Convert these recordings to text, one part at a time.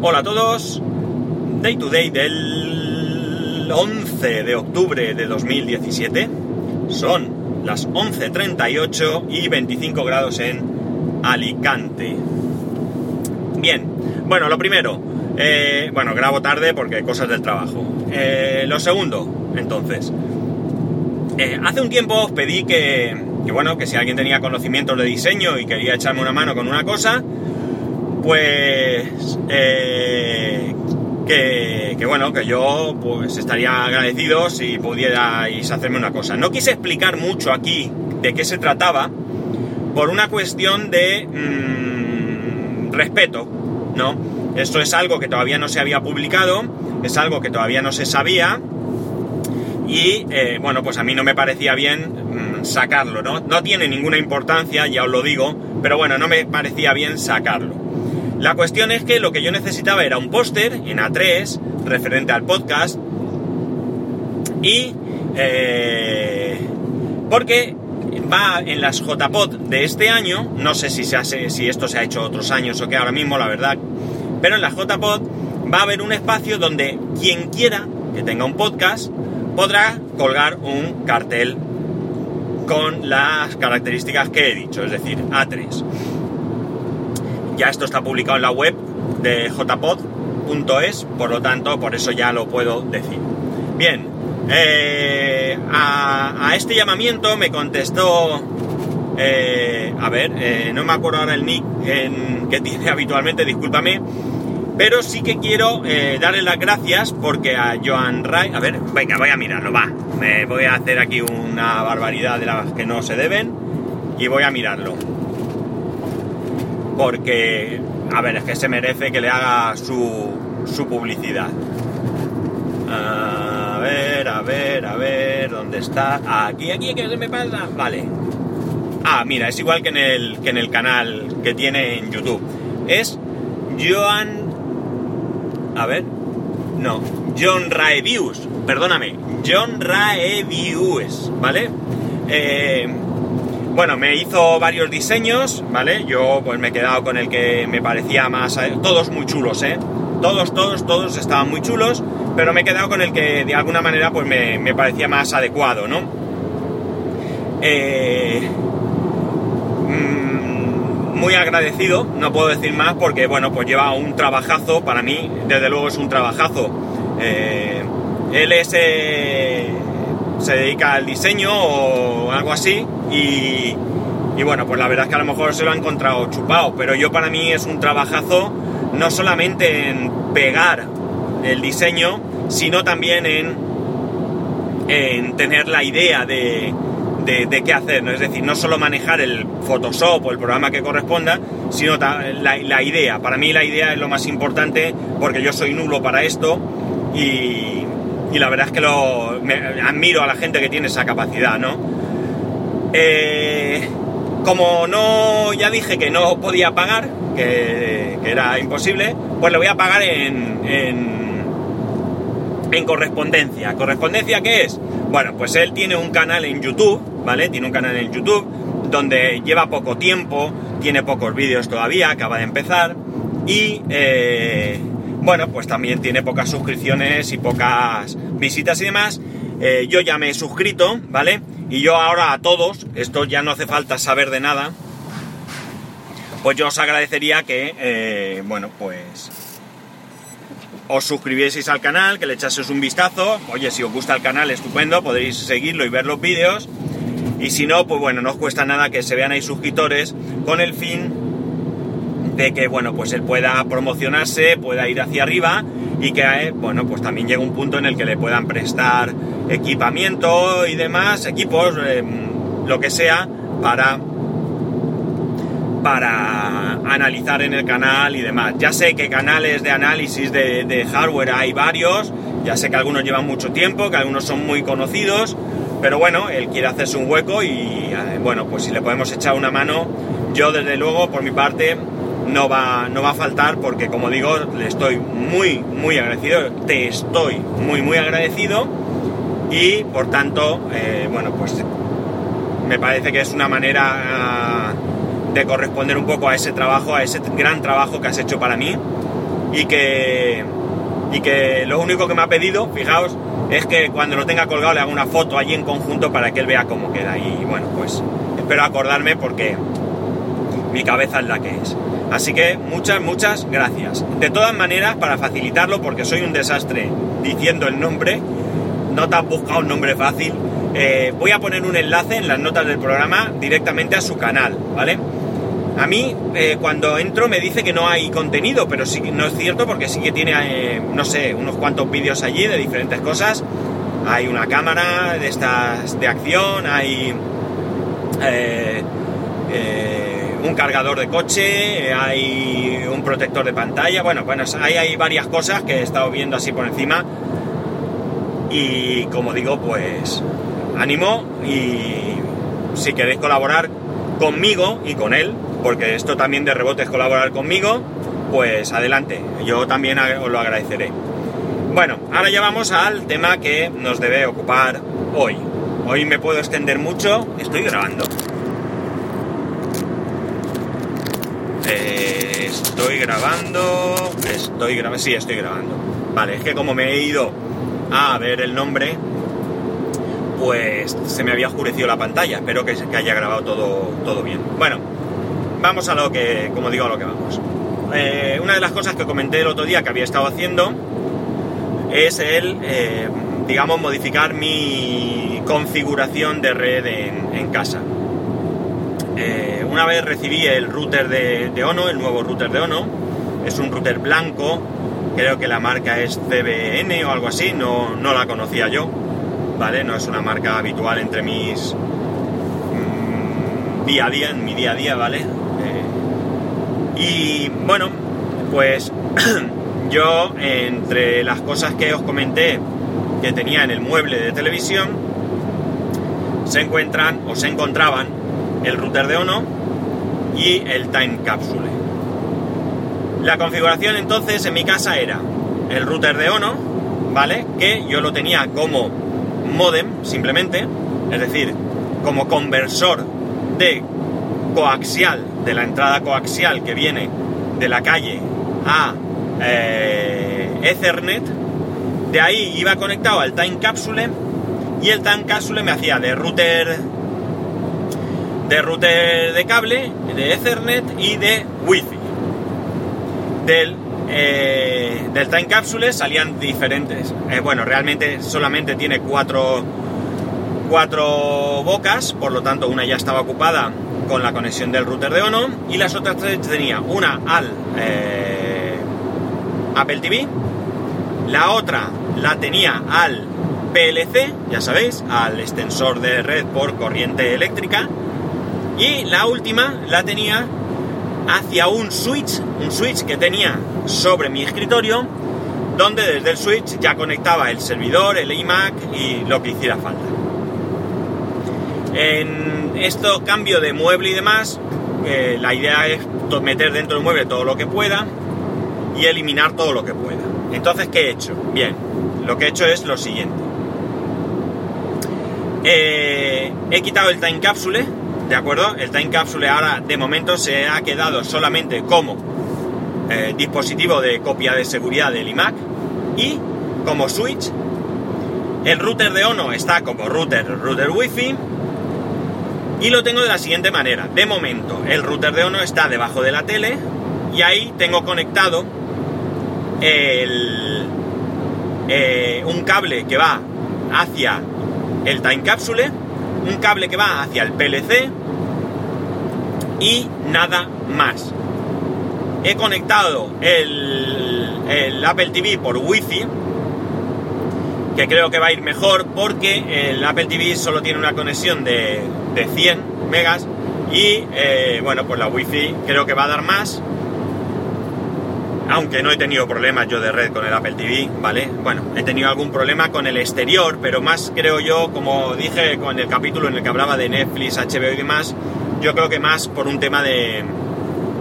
Hola a todos. Day to day del 11 de octubre de 2017. Son las 11.38 y 25 grados en Alicante. Bien, bueno, lo primero, eh, bueno, grabo tarde porque cosas del trabajo. Eh, lo segundo, entonces, eh, hace un tiempo os pedí que, que, bueno, que si alguien tenía conocimientos de diseño y quería echarme una mano con una cosa, pues eh, que, bueno, que yo pues estaría agradecido si pudierais hacerme una cosa. No quise explicar mucho aquí de qué se trataba por una cuestión de mmm, respeto, ¿no? Esto es algo que todavía no se había publicado, es algo que todavía no se sabía y eh, bueno, pues a mí no me parecía bien mmm, sacarlo, ¿no? No tiene ninguna importancia, ya os lo digo, pero bueno, no me parecía bien sacarlo. La cuestión es que lo que yo necesitaba era un póster en A3 referente al podcast y eh, porque va en las JPod de este año, no sé si, se hace, si esto se ha hecho otros años o qué ahora mismo, la verdad, pero en la JPod va a haber un espacio donde quien quiera que tenga un podcast podrá colgar un cartel con las características que he dicho, es decir, A3. Ya esto está publicado en la web de jpod.es, por lo tanto, por eso ya lo puedo decir. Bien, eh, a, este llamamiento me contestó, eh, a ver, eh, no me acuerdo ahora el nick que tiene habitualmente, discúlpame, pero sí que quiero darle las gracias porque a Joan Ray, a ver, venga, voy a mirarlo, va, me voy a hacer aquí una barbaridad de las que no se deben y voy a mirarlo porque, a ver, es que se merece que le haga su, su publicidad. A ver, a ver, a ver, ¿dónde está? Aquí, aquí, ¿qué se me pasa? Vale. Ah, mira, es igual que en el, que en el canal que tiene en YouTube. Es Joan... A ver. No, John Raevius. Perdóname. John Raevius, ¿vale? Eh, bueno, me hizo varios diseños, ¿vale? Yo pues me he quedado con el que me parecía más... Todos muy chulos, ¿eh? Todos, todos, todos estaban muy chulos, pero me he quedado con el que de alguna manera pues me, me parecía más adecuado, ¿no? Eh, mmm, muy agradecido, no puedo decir más porque, bueno, pues lleva un trabajazo, para mí, desde luego es un trabajazo. Eh, él es... Eh, se dedica al diseño o algo así y, bueno, pues la verdad es que a lo mejor se lo ha encontrado chupado, pero yo para mí es un trabajazo no solamente en pegar el diseño, sino también en, en tener la idea de, de, de, qué hacer, ¿no? es decir, no solo manejar el Photoshop o el programa que corresponda, sino la, la idea. Para mí la idea es lo más importante porque yo soy nulo para esto y, y la verdad es que lo me, admiro a la gente que tiene esa capacidad, ¿no? Eh, como no, ya dije que no podía pagar, que, era imposible, pues le voy a pagar en, en, en, correspondencia. ¿Correspondencia qué es? Bueno, pues él tiene un canal en YouTube, ¿vale? Tiene un canal en YouTube donde lleva poco tiempo, tiene pocos vídeos todavía, acaba de empezar y... Eh, bueno, pues también tiene pocas suscripciones y pocas visitas y demás. Eh, yo ya me he suscrito, ¿vale? Y yo ahora a todos, esto ya no hace falta saber de nada, pues yo os agradecería que, eh, bueno, pues os suscribieseis al canal, que le echaseis un vistazo. Oye, si os gusta el canal, estupendo, podéis seguirlo y ver los vídeos. Y si no, pues bueno, no os cuesta nada que se vean ahí suscriptores con el fin de que, bueno, pues él pueda promocionarse, pueda ir hacia arriba y que, bueno, pues también llegue un punto en el que le puedan prestar equipamiento y demás, equipos, eh, lo que sea, para para analizar en el canal y demás. Ya sé que canales de análisis de, de, hardware hay varios, ya sé que algunos llevan mucho tiempo, que algunos son muy conocidos, pero bueno, él quiere hacerse un hueco y eh, bueno, pues si le podemos echar una mano, yo desde luego por mi parte no va, no va a faltar porque como digo, le estoy muy, muy agradecido, te estoy muy, muy agradecido y por tanto, eh, bueno, pues me parece que es una manera de corresponder un poco a ese trabajo, a ese gran trabajo que has hecho para mí y que, y que lo único que me ha pedido, fijaos, es que cuando lo tenga colgado le haga una foto allí en conjunto para que él vea cómo queda. Y bueno, pues espero acordarme porque mi cabeza es la que es. Así que muchas, muchas gracias. De todas maneras, para facilitarlo, porque soy un desastre diciendo el nombre, no te has buscado un nombre fácil, eh, voy a poner un enlace en las notas del programa directamente a su canal, ¿vale? A mí, eh, cuando entro, me dice que no hay contenido, pero sí no es cierto porque sí que tiene, eh, no sé, unos cuantos vídeos allí de diferentes cosas. Hay una cámara de estas de acción, hay un cargador de coche, hay un protector de pantalla. Bueno, bueno, hay, hay varias cosas que he estado viendo así por encima. Y como digo, pues ánimo y si queréis colaborar conmigo y con él, porque esto también de rebote es colaborar conmigo, pues adelante, yo también os lo agradeceré. Bueno, ahora ya vamos al tema que nos debe ocupar hoy. Hoy me puedo extender mucho, estoy grabando. Estoy grabando, estoy grabando, sí, estoy grabando. Vale, es que como me he ido a ver el nombre, pues se me había oscurecido la pantalla. Espero que, haya grabado todo, todo bien. Bueno, vamos a lo que, como digo, a lo que vamos. Eh, una de las cosas que comenté el otro día que había estado haciendo es el, eh, digamos, modificar mi configuración de red en, casa. Eh, una vez recibí el router de, Ono, el nuevo router de Ono, es un router blanco, creo que la marca es CBN o algo así, no, no la conocía yo ¿vale? No es una marca habitual entre mis mm, día a día, en mi día a día, ¿vale? Eh, y bueno, pues yo entre las cosas que os comenté que tenía en el mueble de televisión, se encuentran o se encontraban el router de Ono y el Time Capsule. La configuración entonces en mi casa era el router de Ono, ¿vale? Que yo lo tenía como modem simplemente, es decir, como conversor de coaxial, de la entrada coaxial que viene de la calle a eh, Ethernet, de ahí iba conectado al Time Capsule y el Time Capsule me hacía de router de router de cable, de Ethernet y de Wi-Fi. Del eh, del Time Capsule salían diferentes. Eh, bueno, realmente solamente tiene cuatro, cuatro bocas, por lo tanto una ya estaba ocupada con la conexión del router de Ono y las otras tres tenía una al eh, Apple TV, la otra la tenía al PLC, ya sabéis, al extensor de red por corriente eléctrica y la última la tenía hacia un switch, un switch que tenía sobre mi escritorio, donde desde el switch ya conectaba el servidor, el iMac y lo que hiciera falta. En esto cambio de mueble y demás, eh, la idea es meter dentro del mueble todo lo que pueda y eliminar todo lo que pueda. Entonces, ¿qué he hecho? Bien, lo que he hecho es lo siguiente. Eh, he quitado el time capsule ¿de acuerdo? El Time Capsule ahora de momento se ha quedado solamente como eh, dispositivo de copia de seguridad del iMac y como switch. El router de Ono está como router, router Wi-Fi y lo tengo de la siguiente manera. De momento el router de Ono está debajo de la tele y ahí tengo conectado el, eh, un cable que va hacia el Time Capsule un cable que va hacia el PLC y nada más. He conectado el, Apple TV por Wi-Fi, que creo que va a ir mejor porque el Apple TV solo tiene una conexión de, 100 megas y eh, bueno, pues la Wi-Fi creo que va a dar más. Aunque no he tenido problemas yo de red con el Apple TV, ¿vale? Bueno, he tenido algún problema con el exterior, pero más creo yo, como dije con el capítulo en el que hablaba de Netflix, HBO y demás, yo creo que más por un tema de,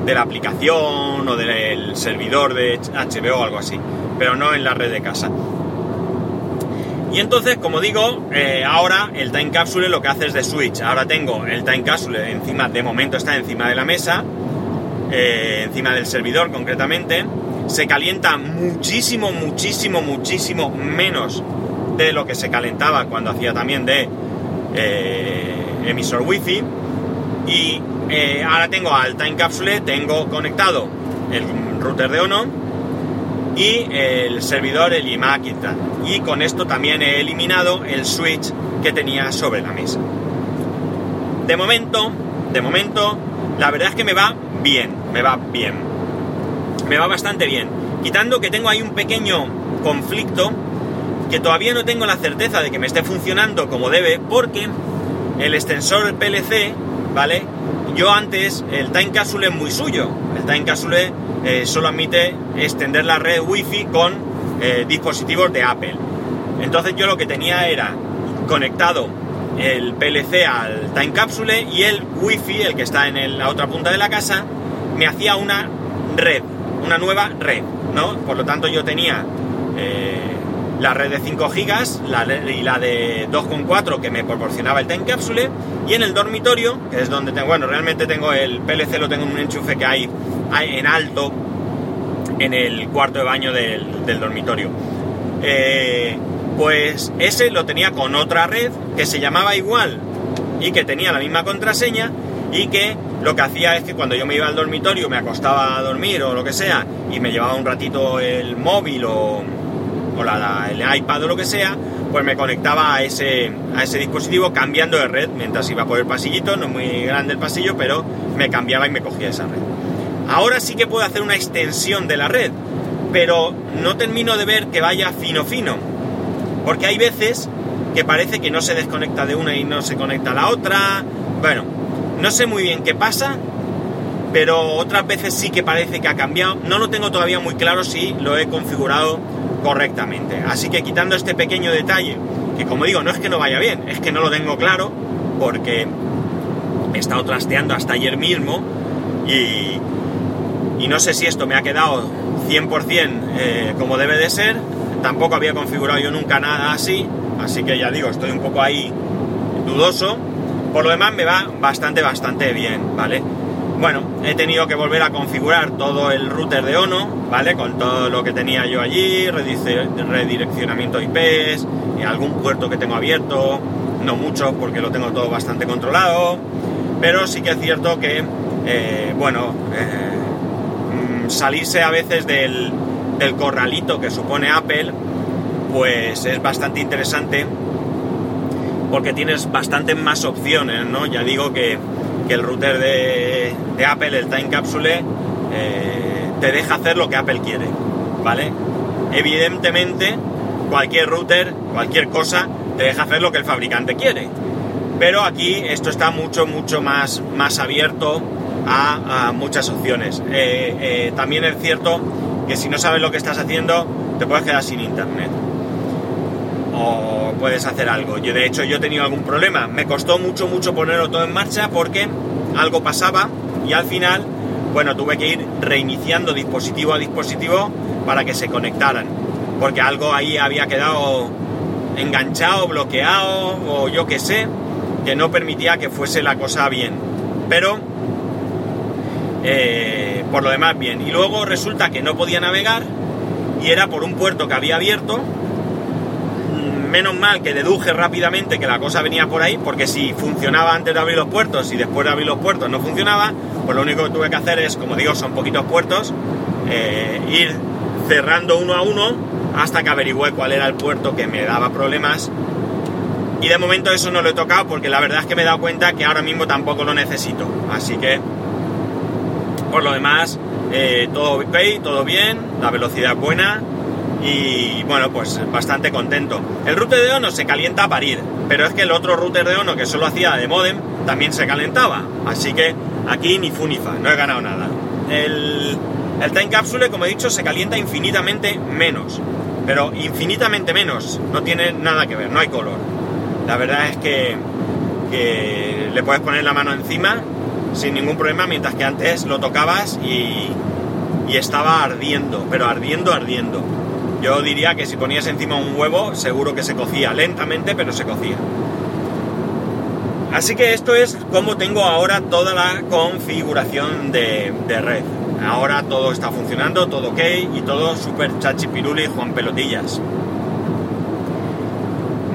de la aplicación o del servidor de HBO o algo así, pero no en la red de casa. Y entonces, como digo, eh, ahora el Time Capsule lo que hace es de switch. Ahora tengo el Time Capsule encima, de momento está encima de la mesa, eh, encima del servidor concretamente, se calienta muchísimo, muchísimo, muchísimo menos de lo que se calentaba cuando hacía también de eh, emisor wifi y eh, ahora tengo al Time Capsule, tengo conectado el router de Ono y el servidor, el iMac y tal. Y con esto también he eliminado el switch que tenía sobre la mesa. De momento, de momento, la verdad es que me va bien, me va bien. Me va bastante bien. Quitando que tengo ahí un pequeño conflicto que todavía no tengo la certeza de que me esté funcionando como debe porque el extensor PLC, ¿vale? Yo antes, el Time Capsule es muy suyo. El Time Capsule eh, solo admite extender la red Wi-Fi con eh, dispositivos de Apple. Entonces yo lo que tenía era conectado el PLC al Time Capsule y el Wi-Fi, el que está en la otra punta de la casa, me hacía una red, una nueva red, ¿no? Por lo tanto yo tenía eh, la red de 5 gigas y la de 2,4 que me proporcionaba el Time Capsule y en el dormitorio, que es donde tengo, bueno, realmente tengo el PLC, lo tengo en un enchufe que hay, en alto en el cuarto de baño del, dormitorio. Eh, pues ese lo tenía con otra red que se llamaba igual y que tenía la misma contraseña y que lo que hacía es que cuando yo me iba al dormitorio, me acostaba a dormir o lo que sea y me llevaba un ratito el móvil o o la, el iPad o lo que sea, pues me conectaba a ese, a ese dispositivo cambiando de red mientras iba por el pasillito, no muy grande el pasillo, pero me cambiaba y me cogía esa red. Ahora sí que puedo hacer una extensión de la red, pero no termino de ver que vaya fino fino, porque hay veces que parece que no se desconecta de una y no se conecta a la otra. Bueno, no sé muy bien qué pasa, pero otras veces sí que parece que ha cambiado. No lo tengo todavía muy claro si lo he configurado correctamente. Así que quitando este pequeño detalle, que como digo, no es que no vaya bien, es que no lo tengo claro, porque he estado trasteando hasta ayer mismo y, no sé si esto me ha quedado 100% eh, como debe de ser. Tampoco había configurado yo nunca nada así, así que ya digo, estoy un poco ahí dudoso. Por lo demás me va bastante, bastante bien, ¿vale? Bueno, he tenido que volver a configurar todo el router de Ono, ¿vale? Con todo lo que tenía yo allí, redireccionamiento IPs, y algún puerto que tengo abierto, no mucho porque lo tengo todo bastante controlado, pero sí que es cierto que, eh, bueno, eh, mm, salirse a veces del, del corralito que supone Apple, pues es bastante interesante porque tienes bastantes más opciones, ¿no? Ya digo que que el router de, Apple, el Time Capsule, eh, te deja hacer lo que Apple quiere, ¿vale? Evidentemente, cualquier router, cualquier cosa, te deja hacer lo que el fabricante quiere. Pero aquí esto está mucho, mucho más, más abierto a, muchas opciones. Eh, eh, también es cierto que si no sabes lo que estás haciendo, te puedes quedar sin internet o puedes hacer algo. Yo de hecho yo he tenido algún problema. Me costó mucho, mucho ponerlo todo en marcha porque algo pasaba y al final, bueno, tuve que ir reiniciando dispositivo a dispositivo para que se conectaran. Porque algo ahí había quedado enganchado, bloqueado o yo qué sé, que no permitía que fuese la cosa bien. Pero, eh, por lo demás, bien. Y luego resulta que no podía navegar y era por un puerto que había abierto menos mal que deduje rápidamente que la cosa venía por ahí, porque si funcionaba antes de abrir los puertos y después de abrir los puertos no funcionaba, pues lo único que tuve que hacer es, como digo, son poquitos puertos, eh, ir cerrando uno a uno hasta que averigüé cuál era el puerto que me daba problemas. Y de momento eso no lo he tocado porque la verdad es que me he dado cuenta que ahora mismo tampoco lo necesito. Así que, por lo demás, eh, todo ok, todo bien, la velocidad buena, y bueno, pues bastante contento. El router de Ono se calienta a parir, pero es que el otro router de Ono que solo hacía de modem también se calentaba, así que aquí ni fu ni fa, no he ganado nada. El, el Time Capsule, como he dicho, se calienta infinitamente menos, pero infinitamente menos, no tiene nada que ver, no hay color. La verdad es que, que le puedes poner la mano encima sin ningún problema, mientras que antes lo tocabas y, y estaba ardiendo, pero ardiendo, ardiendo. Yo diría que si ponías encima un huevo, seguro que se cocía lentamente, pero se cocía. Así que esto es como tengo ahora toda la configuración de, red. ahora todo está funcionando, todo ok y todo súper chachipiruli Juan Pelotillas.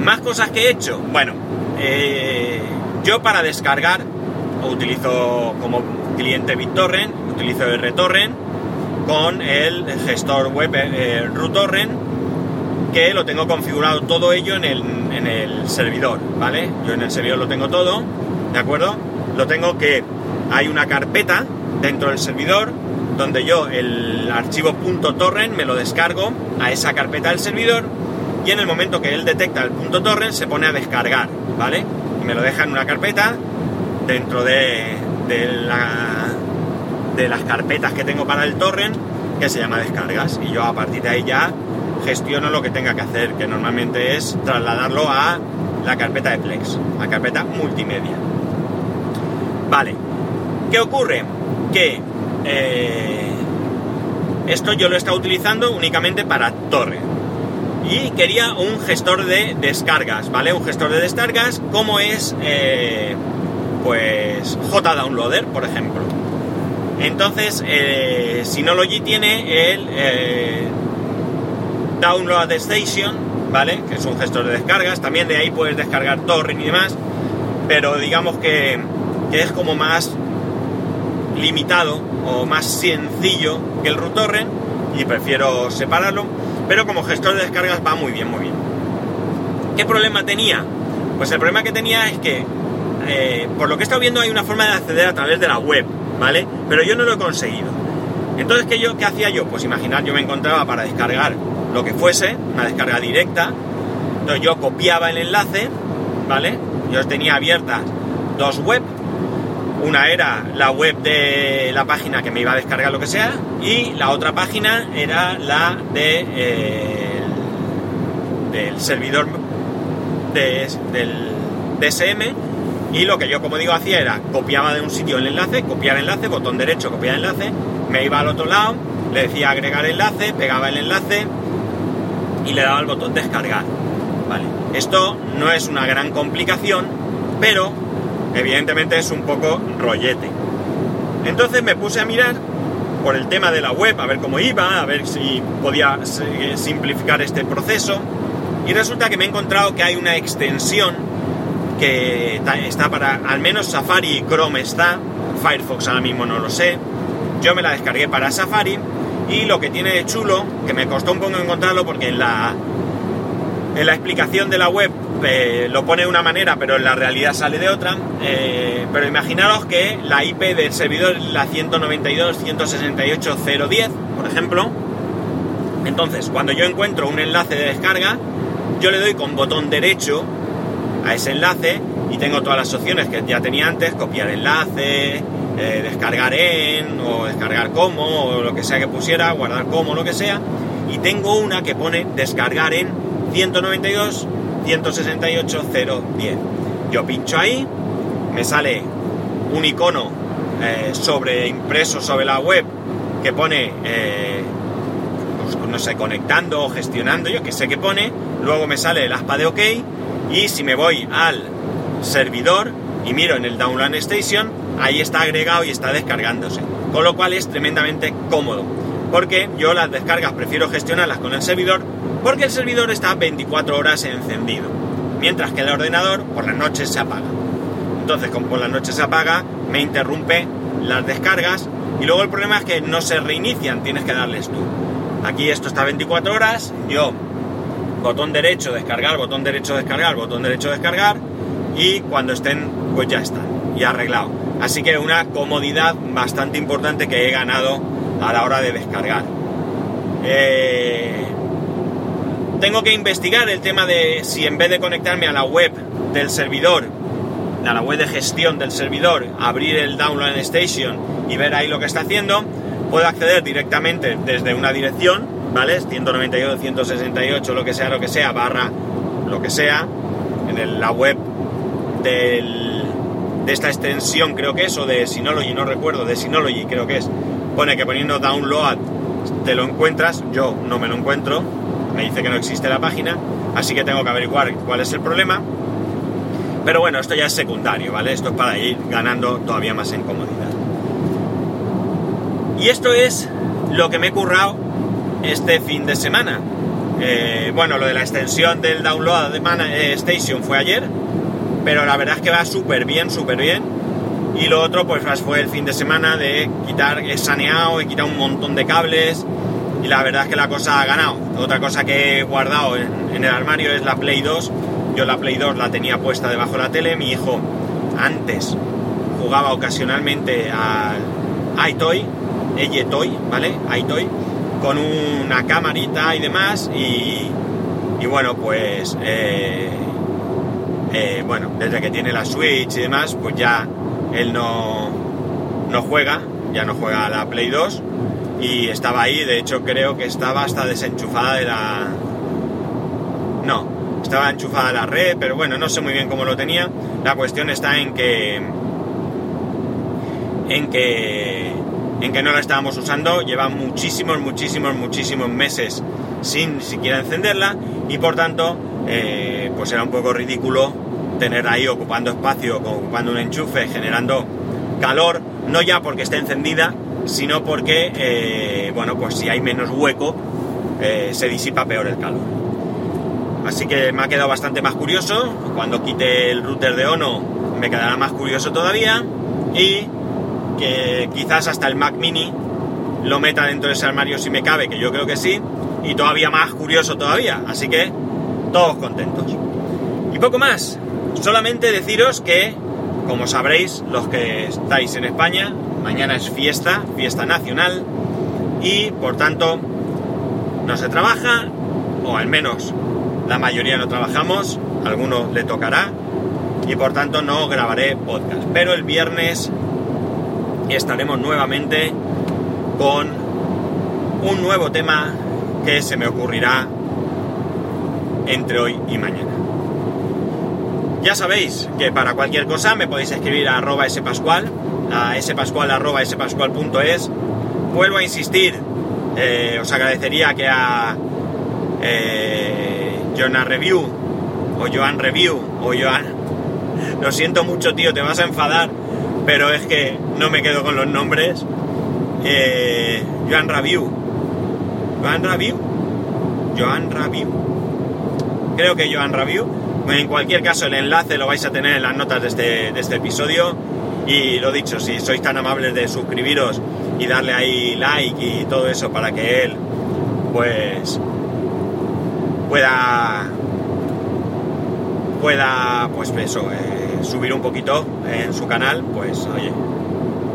Más cosas que he hecho. Bueno, eh, yo para descargar utilizo como cliente BitTorrent, utilizo RTorrent con el gestor web eh, RUTorrent que lo tengo configurado todo ello en el, en el servidor, ¿vale? Yo en el servidor lo tengo todo, ¿de acuerdo? Lo tengo que hay una carpeta dentro del servidor donde yo el archivo .torrent me lo descargo a esa carpeta del servidor y en el momento que él detecta el punto .torrent se pone a descargar, ¿vale? Y me lo deja en una carpeta dentro de, la, de las carpetas que tengo para el torrent que se llama descargas y yo a partir de ahí ya gestiono lo que tenga que hacer, que normalmente es trasladarlo a la carpeta de Plex, la carpeta multimedia. Vale, ¿qué ocurre? Que eh, esto yo lo he estado utilizando únicamente para torre. Y quería un gestor de descargas, ¿vale? Un gestor de descargas como es, eh, pues, JDownloader, por ejemplo. Entonces, eh, Synology tiene el eh, Download Station, ¿vale? Que es un gestor de descargas. También de ahí puedes descargar torrent y demás. Pero digamos que, que es como más limitado o más sencillo que el RUTorrent y prefiero separarlo, pero como gestor de descargas va muy bien, muy bien. ¿Qué problema tenía? Pues el problema que tenía es que, eh, por lo que he estado viendo, hay una forma de acceder a través de la web, ¿vale? Pero yo no lo he conseguido. Entonces, ¿qué, yo, qué hacía yo? Pues imaginar, yo me encontraba para descargar lo que fuese, una descarga directa, entonces yo copiaba el enlace, ¿vale? Yo tenía abiertas dos web, una era la web de la página que me iba a descargar lo que sea y la otra página era la de, eh, del servidor del DSM y lo que yo como digo hacía era copiaba de un sitio el enlace, copiar enlace, botón derecho, copiar enlace, me iba al otro lado, le decía agregar enlace, pegaba el enlace y le daba el botón descargar. Vale, esto no es una gran complicación, pero evidentemente es un poco rollete. Entonces me puse a mirar por el tema de la web, a ver cómo iba, a ver si podía simplificar este proceso. Y resulta que me he encontrado que hay una extensión que está para, al menos Safari Chrome está, Firefox ahora mismo no lo sé. Yo me la descargué para Safari y lo que tiene de chulo, que me costó un poco encontrarlo porque en la, en la explicación de la web eh, lo pone de una manera, pero en la realidad sale de otra. Eh, pero imaginaros que la IP del servidor es la 192.168.010, por ejemplo. Entonces, cuando yo encuentro un enlace de descarga, yo le doy con botón derecho a ese enlace y tengo todas las opciones que ya tenía antes, copiar enlace, eh, descargar en, o descargar como, o lo que sea que pusiera, guardar como, lo que sea. Y tengo una que pone descargar en 192 168.010. Yo pincho ahí, me sale un icono eh, sobre impreso sobre la web que pone, eh, pues, no sé, conectando o gestionando, yo que sé qué pone. Luego me sale el aspa de OK y si me voy al servidor y miro en el Download Station, ahí está agregado y está descargándose. Con lo cual es tremendamente cómodo. Porque yo las descargas prefiero gestionarlas con el servidor porque el servidor está 24 horas encendido, mientras que el ordenador por las noches se apaga. Entonces, como por las noches se apaga, me interrumpe las descargas y luego el problema es que no se reinician, tienes que darles tú. Aquí esto está 24 horas, yo botón derecho descargar, botón derecho descargar, botón derecho descargar y cuando estén pues ya están, ya arreglado. Así que una comodidad bastante importante que he ganado a la hora de descargar. Eh, tengo que investigar el tema de si en vez de conectarme a la web del servidor, a la web de gestión del servidor, abrir el Download Station y ver ahí lo que está haciendo, puedo acceder directamente desde una dirección, ¿vale? 192, 168, lo que sea, lo que sea, barra lo que sea, en la web de esta extensión creo que es, o de Synology, no recuerdo, de Synology creo que es, pone que poniendo download te lo encuentras, yo no me lo encuentro, me dice que no existe la página, así que tengo que averiguar cuál es el problema. Pero bueno, esto ya es secundario, ¿vale? Esto es para ir ganando todavía más en comodidad. Y esto es lo que me he currado este fin de semana. Eh, bueno, lo de la extensión del download de Man eh, Station fue ayer, pero la verdad es que va súper bien, súper bien. Y lo otro, pues fue el fin de semana de quitar, he saneado, he quitado un montón de cables y la verdad es que la cosa ha ganado. Otra cosa que he guardado en, el armario es la Play 2. Yo la Play 2 la tenía puesta debajo de la tele, mi hijo antes jugaba ocasionalmente al iToy, Toy, ¿vale? iToy, con una camarita y demás y, y bueno, pues eh, eh, bueno, desde que tiene la Switch y demás, pues ya él no, no juega, ya no juega a la Play 2 y estaba ahí, de hecho creo que estaba hasta desenchufada de la... No, estaba enchufada la red, pero bueno, no sé muy bien cómo lo tenía. La cuestión está en que... En que... En que no la estábamos usando, lleva muchísimos, muchísimos, muchísimos meses sin siquiera encenderla y por tanto, eh, pues era un poco ridículo tener ahí ocupando espacio, ocupando un enchufe, generando calor, no ya porque esté encendida, sino porque, eh, bueno, pues si hay menos hueco, eh, se disipa peor el calor. Así que me ha quedado bastante más curioso. Cuando quite el router de Ono me quedará más curioso todavía. Y que quizás hasta el Mac Mini lo meta dentro de ese armario si me cabe, que yo creo que sí. Y todavía más curioso todavía. Así que todos contentos. Y poco más. Solamente deciros que, como sabréis, los que estáis en España, mañana es fiesta, fiesta nacional, y por tanto no se trabaja, o al menos la mayoría no trabajamos, a alguno le tocará, y por tanto no grabaré podcast. Pero el viernes estaremos nuevamente con un nuevo tema que se me ocurrirá entre hoy y mañana. Ya sabéis que para cualquier cosa me podéis escribir a arroba spascual, a spascual arroba. Vuelvo a insistir, eh, os agradecería que a eh, Joanna Review, o Joan Review, o Joan... Lo siento mucho, tío, te vas a enfadar, pero es que no me quedo con los nombres. Eh, Joan Review. Joan Review. Joan Review. Creo que Joan Review en cualquier caso, el enlace lo vais a tener en las notas de este, de este episodio. Y lo dicho, si sois tan amables de suscribiros y darle ahí like y todo eso para que él, pues, pueda, pueda, pues eso, eh, subir un poquito en su canal, pues, oye,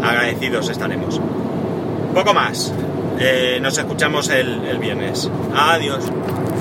agradecidos estaremos. Poco más. Eh, nos escuchamos el, el viernes. Adiós.